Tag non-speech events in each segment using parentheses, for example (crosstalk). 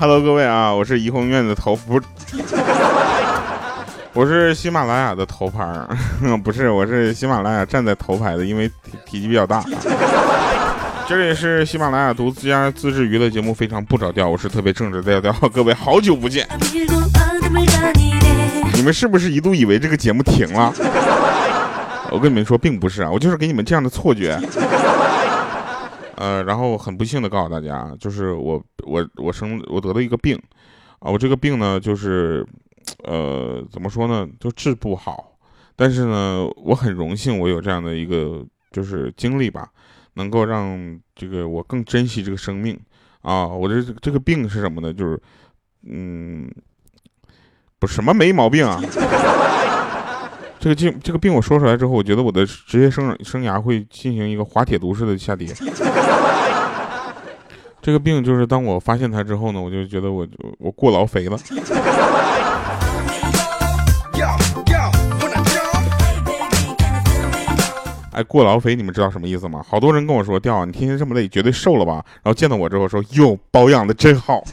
Hello，各位啊，我是怡红院的头不，(laughs) 我是喜马拉雅的头牌，(laughs) 不是，我是喜马拉雅站在头排的，因为体体积比较大。这里是喜马拉雅独家自制娱乐节目，非常不着调，我是特别正直的调调，(laughs) 各位好久不见。你们是不是一度以为这个节目停了？我跟你们说，并不是啊，我就是给你们这样的错觉。呃，然后很不幸的告诉大家，就是我我我生我得了一个病，啊，我这个病呢，就是呃，怎么说呢，就治不好。但是呢，我很荣幸，我有这样的一个就是经历吧，能够让这个我更珍惜这个生命啊。我这这个病是什么呢？就是嗯，不什么没毛病啊。这个病这个病我说出来之后，我觉得我的职业生生涯会进行一个滑铁卢式的下跌。这个病就是当我发现它之后呢，我就觉得我我过劳肥了。(laughs) (laughs) 哎，过劳肥，你们知道什么意思吗？好多人跟我说，调你天天这么累，绝对瘦了吧？然后见到我之后说，哟，保养的真好。(laughs)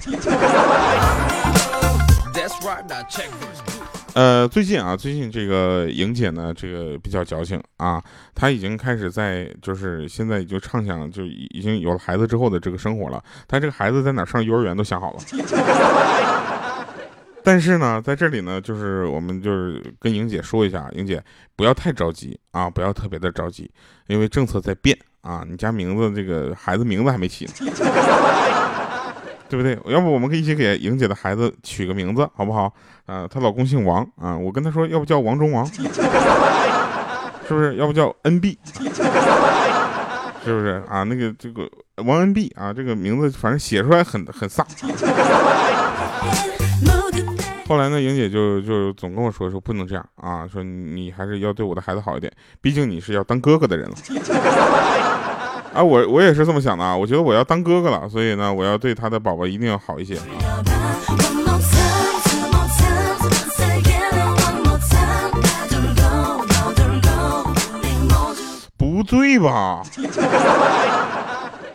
呃，最近啊，最近这个莹姐呢，这个比较矫情啊，她已经开始在，就是现在已经畅想，就已经有了孩子之后的这个生活了。她这个孩子在哪上幼儿园都想好了。(laughs) 但是呢，在这里呢，就是我们就是跟莹姐说一下，莹姐不要太着急啊，不要特别的着急，因为政策在变啊，你家名字这个孩子名字还没起呢。对不对？要不我们可以一起给莹姐的孩子取个名字，好不好？啊，她老公姓王啊，我跟她说，要不叫王中王，是不是？要不叫 NB，是不是啊？那个这个王 NB 啊，这个名字反正写出来很很飒。后来呢，莹姐就就总跟我说说不能这样啊，说你还是要对我的孩子好一点，毕竟你是要当哥哥的人了。(laughs) 啊，我我也是这么想的啊，我觉得我要当哥哥了，所以呢，我要对他的宝宝一定要好一些。不对吧？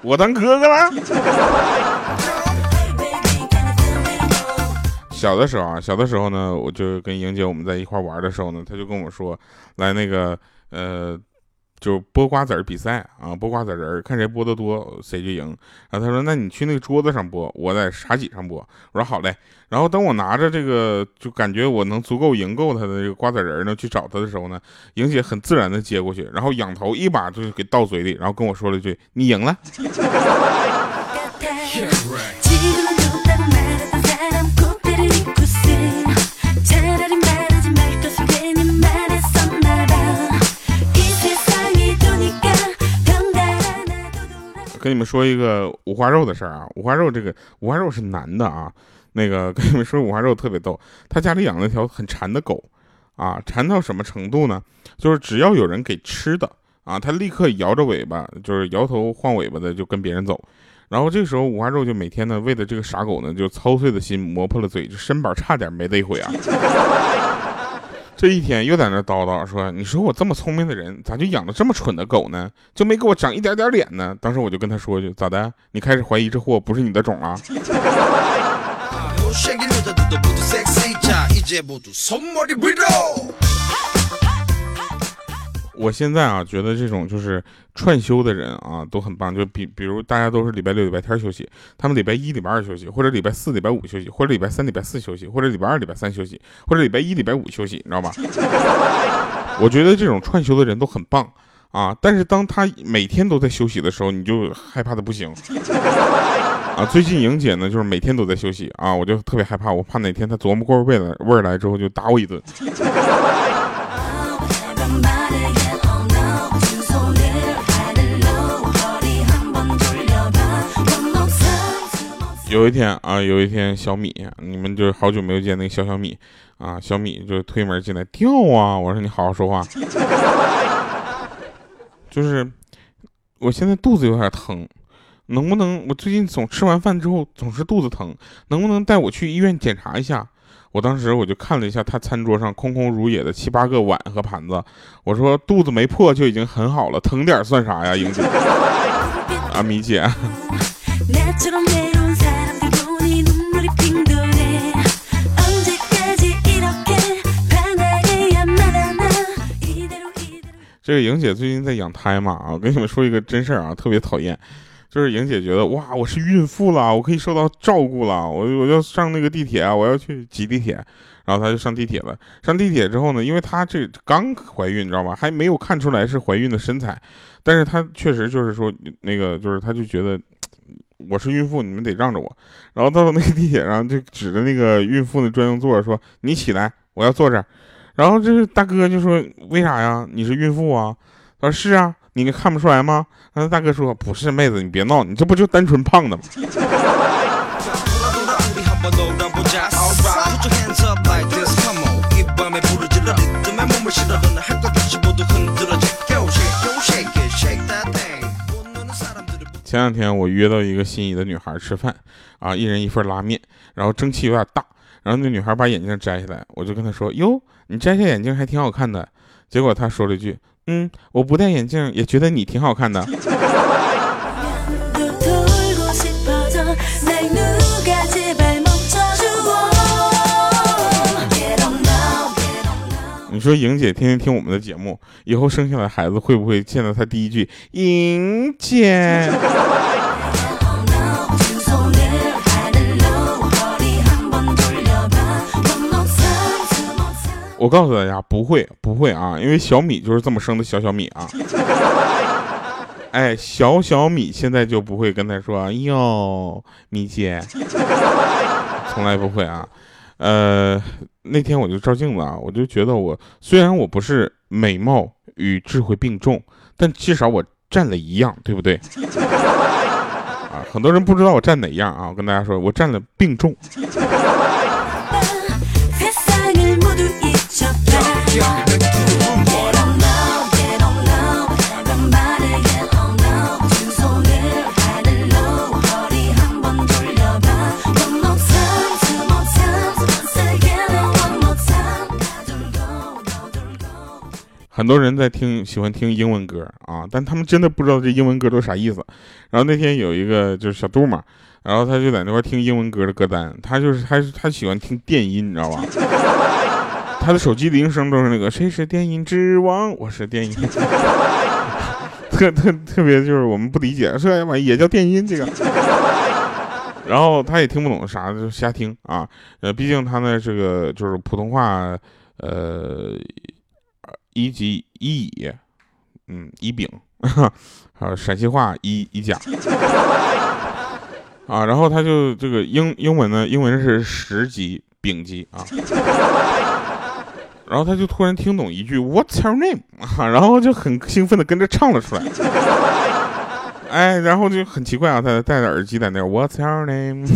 我当哥哥了？小的时候啊，小的时候呢，我就跟莹姐我们在一块玩的时候呢，他就跟我说，来那个呃。就是剥瓜子儿比赛啊，剥瓜子仁儿，看谁剥得多，谁就赢。然后他说：“那你去那个桌子上剥，我在茶几上剥。”我说：“好嘞。”然后等我拿着这个，就感觉我能足够赢够他的这个瓜子仁儿呢，去找他的时候呢，莹姐很自然的接过去，然后仰头一把就给倒嘴里，然后跟我说了一句：“你赢了。(laughs) ”跟你们说一个五花肉的事儿啊，五花肉这个五花肉是男的啊，那个 (laughs) 跟你们说五花肉特别逗，他家里养了一条很馋的狗，啊，馋到什么程度呢？就是只要有人给吃的啊，他立刻摇着尾巴，就是摇头晃尾巴的就跟别人走，然后这时候五花肉就每天呢为了这个傻狗呢，就操碎了心磨破了嘴，就身板差点没得毁啊。这一天又在那叨叨说：“你说我这么聪明的人，咋就养了这么蠢的狗呢？就没给我长一点点脸呢？”当时我就跟他说：“句咋的？你开始怀疑这货不是你的种了？”我现在啊，觉得这种就是串休的人啊，都很棒。就比比如大家都是礼拜六、礼拜天休息，他们礼拜一、礼拜二休息，或者礼拜四、礼拜五休息，或者礼拜三、礼拜四休息，或者礼拜二、礼拜三休息，或者礼拜一、礼拜五休息，你知道吧？(laughs) 我觉得这种串休的人都很棒啊。但是当他每天都在休息的时候，你就害怕的不行啊。最近莹姐呢，就是每天都在休息啊，我就特别害怕，我怕哪天她琢磨过味来味儿来之后就打我一顿。有一天啊，有一天小米，你们就是好久没有见那个小小米啊，小米就推门进来，掉啊！我说你好好说话，(laughs) 就是我现在肚子有点疼，能不能我最近总吃完饭之后总是肚子疼，能不能带我去医院检查一下？我当时我就看了一下他餐桌上空空如也的七八个碗和盘子，我说肚子没破就已经很好了，疼点算啥呀，英姐，啊米姐。(laughs) 这个莹姐最近在养胎嘛啊，我跟你们说一个真事儿啊，特别讨厌，就是莹姐觉得哇，我是孕妇了，我可以受到照顾了，我我要上那个地铁啊，我要去挤地铁，然后她就上地铁了。上地铁之后呢，因为她这刚怀孕，你知道吧，还没有看出来是怀孕的身材，但是她确实就是说那个，就是她就觉得我是孕妇，你们得让着我。然后到了那个地铁上，就指着那个孕妇的专用座说：“你起来，我要坐这儿。”然后这大哥就说：“为啥呀？你是孕妇啊？”他说：“是啊，你看不出来吗？”然后大哥说：“不是，妹子，你别闹，你这不就单纯胖的吗？” (laughs) 前两天我约到一个心仪的女孩吃饭，啊，一人一份拉面，然后蒸汽有点大。然后那女孩把眼镜摘下来，我就跟她说：“哟，你摘下眼镜还挺好看的。”结果他说了一句：“嗯，我不戴眼镜也觉得你挺好看的。”你说莹姐天天听我们的节目，以后生下来孩子会不会见到她第一句“莹姐”？我告诉大家，不会，不会啊，因为小米就是这么生的小小米啊。哎，小小米现在就不会跟他说哟，米姐，从来不会啊。呃，那天我就照镜子啊，我就觉得我虽然我不是美貌与智慧并重，但至少我占了一样，对不对？(laughs) 啊，很多人不知道我占哪样啊，我跟大家说，我占了并重。很多人在听，喜欢听英文歌啊，但他们真的不知道这英文歌都啥意思。然后那天有一个就是小杜嘛，然后他就在那块听英文歌的歌单，他就是他他喜欢听电音，你知道吧？他的手机铃声都是那个谁是电音之王，我是电音，(laughs) 特特特别就是我们不理解，这玩意也叫电音这个。然后他也听不懂啥，就瞎听啊。呃，毕竟他呢这个就是普通话，呃。一级一乙，嗯，一丙，(laughs) 还有陕西话一一甲，啊，然后他就这个英英文呢，英文是十级丙级啊，然后他就突然听懂一句 What's your name？啊，然后就很兴奋的跟着唱了出来，哎，然后就很奇怪啊，他戴着耳机在那 What's your name？(laughs)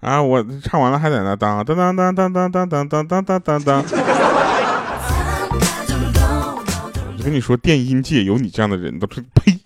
啊！我唱完了还在那当当当当当当当当当当当当当。我跟你说，电音界有你这样的人，都是呸。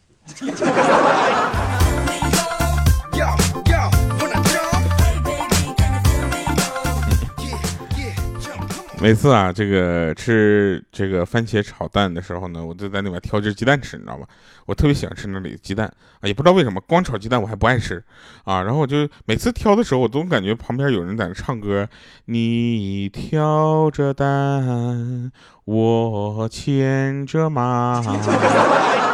每次啊，这个吃这个番茄炒蛋的时候呢，我就在那边挑只鸡蛋吃，你知道吧？我特别喜欢吃那里的鸡蛋啊，也不知道为什么，光炒鸡蛋我还不爱吃啊。然后我就每次挑的时候，我总感觉旁边有人在那唱歌，你挑着担，我牵着马。(laughs)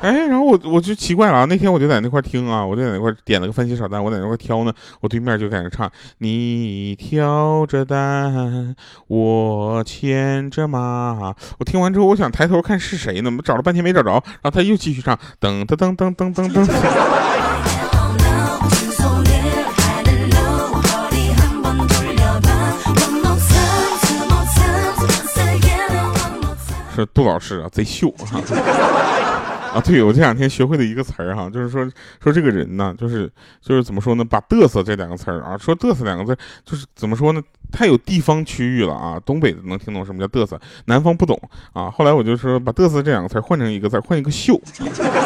哎，然后我我就奇怪了啊，那天我就在那块听啊，我就在那块点了个番茄炒蛋，我在那块挑呢，我对面就在那唱，你挑着担，我牵着马。我听完之后，我想抬头看是谁呢，我找了半天没找着，然后他又继续唱，噔噔噔噔噔噔噔。(laughs) 是杜老师啊，贼秀啊。啊，对我这两天学会的一个词儿哈，就是说说这个人呢，就是就是怎么说呢，把嘚瑟这两个词儿啊，说嘚瑟两个字，就是怎么说呢，太有地方区域了啊，东北的能听懂什么叫嘚瑟，南方不懂啊。后来我就说把嘚瑟这两个词换成一个字，换一个秀，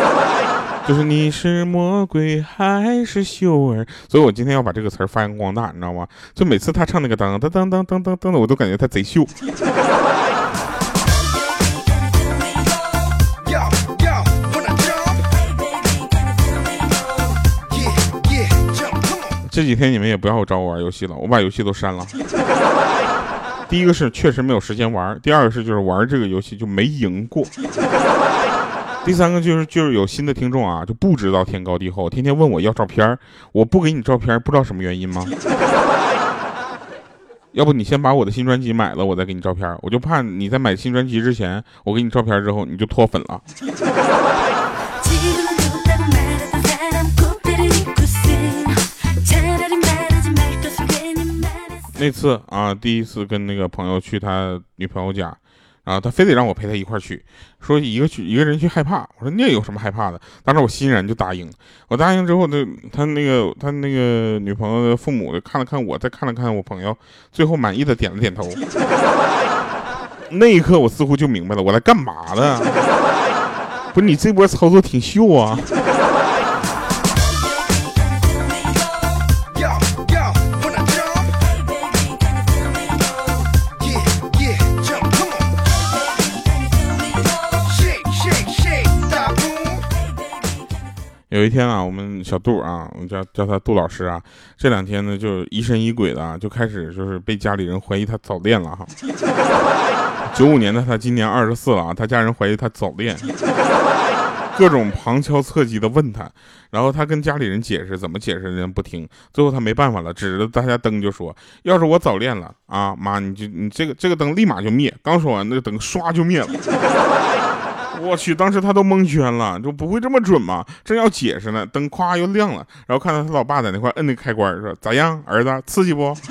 (laughs) 就是你是魔鬼还是秀儿，所以我今天要把这个词儿发扬光大，你知道吗？就每次他唱那个当当当当当当当的，我都感觉他贼秀。这几天你们也不要找我玩游戏了，我把游戏都删了。(laughs) 第一个是确实没有时间玩，第二个是就是玩这个游戏就没赢过。第三个就是就是有新的听众啊，就不知道天高地厚，天天问我要照片我不给你照片不知道什么原因吗？(laughs) 要不你先把我的新专辑买了，我再给你照片我就怕你在买新专辑之前，我给你照片之后你就脱粉了。那次啊，第一次跟那个朋友去他女朋友家。啊，他非得让我陪他一块去，说一个去一个人去害怕。我说那有什么害怕的？当时我欣然就答应。我答应之后呢，他那个他那个女朋友的父母看了看我，再看了看我朋友，最后满意的点了点头。那一刻我似乎就明白了，我来干嘛的？不是你这波操作挺秀啊。有一天啊，我们小杜啊，我们叫叫他杜老师啊，这两天呢就疑神疑鬼的，就开始就是被家里人怀疑他早恋了哈。(laughs) 九五年的他今年二十四了啊，他家人怀疑他早恋，各种旁敲侧击的问他，然后他跟家里人解释，怎么解释人家不听，最后他没办法了，指着大家灯就说：“要是我早恋了啊，妈你就你这个这个灯立马就灭。”刚说完，那个灯唰就灭了。我去，当时他都蒙圈了，就不会这么准吗？正要解释呢，灯咵又亮了，然后看到他老爸在那块摁那开关，说咋样，儿子刺激不？(laughs)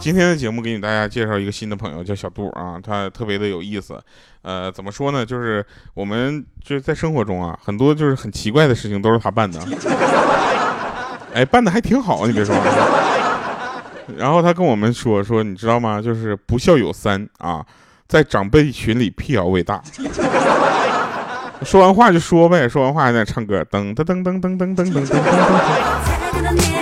今天的节目给你大家介绍一个新的朋友，叫小杜啊，他特别的有意思。呃，怎么说呢？就是我们就是在生活中啊，很多就是很奇怪的事情都是他办的。哎，办的还挺好，你别说。(laughs) 然后他跟我们说说，你知道吗？就是不孝有三啊，在长辈群里辟谣为大。说完话就说呗，说完话还在唱歌，噔噔噔噔噔噔噔噔噔噔。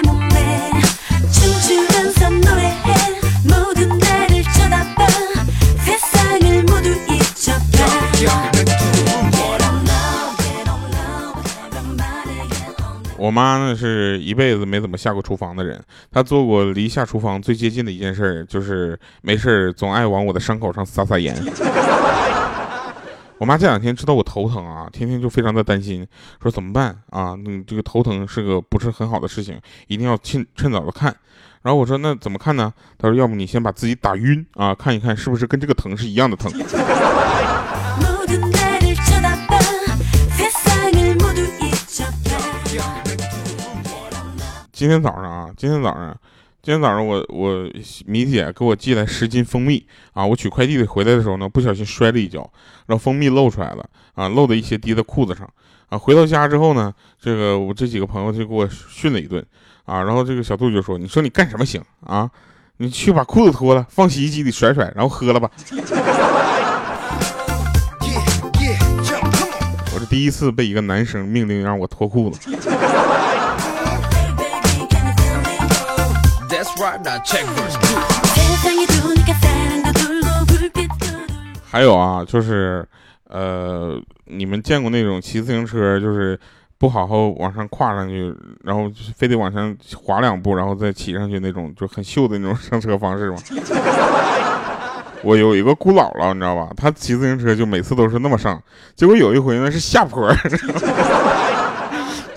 我妈呢是一辈子没怎么下过厨房的人，她做过离下厨房最接近的一件事，就是没事总爱往我的伤口上撒撒盐。(laughs) 我妈这两天知道我头疼啊，天天就非常的担心，说怎么办啊？嗯，这个头疼是个不是很好的事情，一定要趁趁早的看。然后我说那怎么看呢？她说要不你先把自己打晕啊，看一看是不是跟这个疼是一样的疼。(laughs) (laughs) 今天早上啊，今天早上，今天早上我我米姐给我寄来十斤蜂蜜啊，我取快递的回来的时候呢，不小心摔了一跤，然后蜂蜜漏出来了啊，漏的一些滴在裤子上啊。回到家之后呢，这个我这几个朋友就给我训了一顿啊，然后这个小杜就说：“你说你干什么行啊？你去把裤子脱了，放洗衣机里甩甩，然后喝了吧。”我是第一次被一个男生命令让我脱裤子。还有啊，就是，呃，你们见过那种骑自行车，就是不好好往上跨上去，然后非得往上滑两步，然后再骑上去那种，就很秀的那种上车方式吗？(laughs) 我有一个姑姥姥，你知道吧？她骑自行车就每次都是那么上，结果有一回呢是下坡。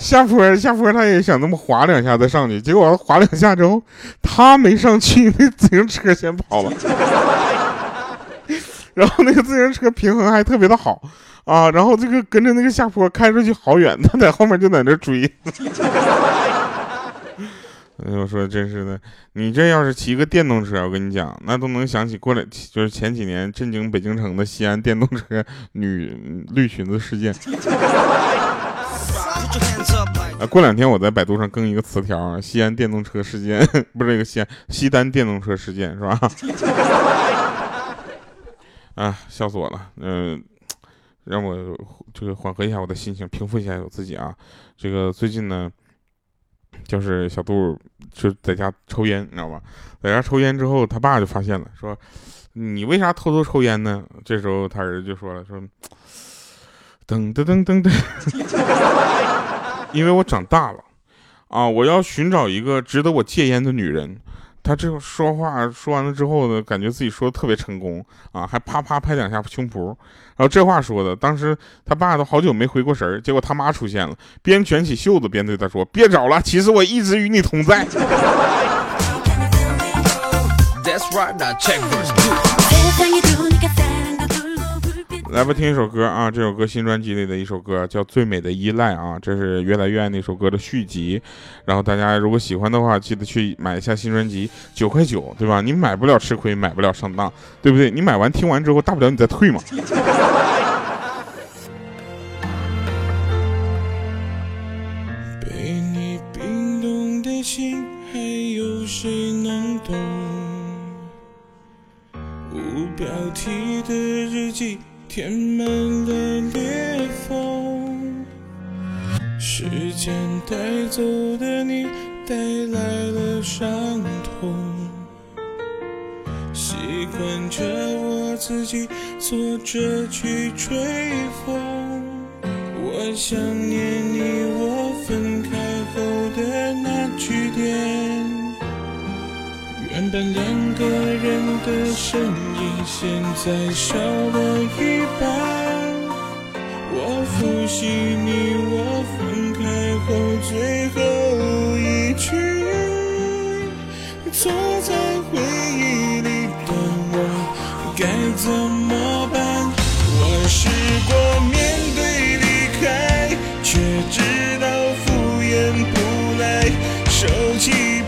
下坡下坡，他也想那么滑两下再上去，结果滑两下之后，他没上去，那自行车先跑了。(laughs) 然后那个自行车平衡还特别的好啊，然后这个跟着那个下坡开出去好远，他在后面就在那追。(laughs) 哎，我说真是的，你这要是骑个电动车，我跟你讲，那都能想起过来，就是前几年震惊北京城的西安电动车女绿裙子事件。啊，过两天我在百度上更一个词条，西安电动车事件，(laughs) 不是这个西安西单电动车事件是吧？(laughs) 啊，笑死我了，嗯，让我这个缓和一下我的心情，平复一下我自己啊。这个最近呢，就是小杜就在家抽烟，你知道吧？在家抽烟之后，他爸就发现了，说你为啥偷偷抽烟呢？这时候他儿子就说了，说。(tsk) 噔噔噔噔噔，(laughs) 因为我长大了啊，我要寻找一个值得我戒烟的女人。他这说话说完了之后呢，感觉自己说的特别成功啊，还啪啪拍两下胸脯。然后这话说的，当时他爸都好久没回过神儿，结果他妈出现了，边卷起袖子边对他说：“别找了，其实我一直与你同在。”来吧，听一首歌啊！这首歌新专辑里的一首歌叫《最美的依赖》啊，这是越来越爱那首歌的续集。然后大家如果喜欢的话，记得去买一下新专辑，九块九，对吧？你买不了吃亏，买不了上当，对不对？你买完听完之后，大不了你再退嘛。(laughs) 被你冰冻的心，还有谁能懂？无标题的日记。填满了裂缝，时间带走的你，带来了伤痛。习惯着我自己坐着去吹风。我想念原本两个人的身影，现在少了一半。我复习你我分开后最后一句，坐在回忆里的我该怎么办？我试过面对离开，却知道敷衍不来，收起，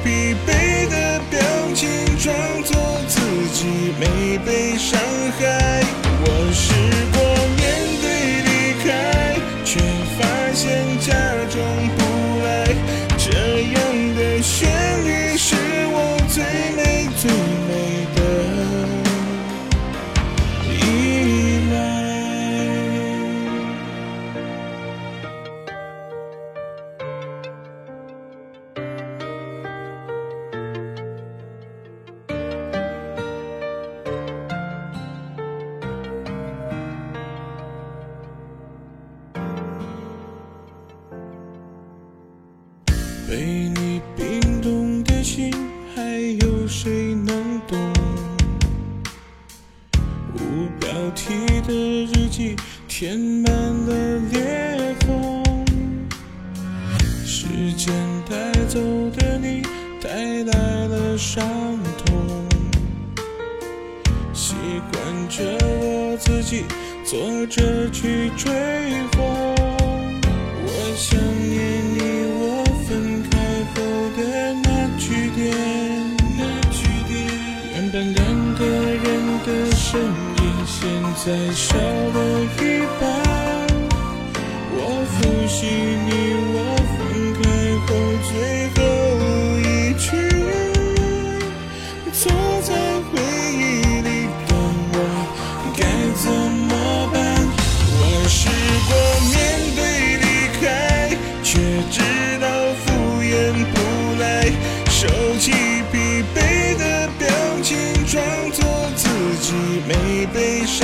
装作自己没被伤害。悲伤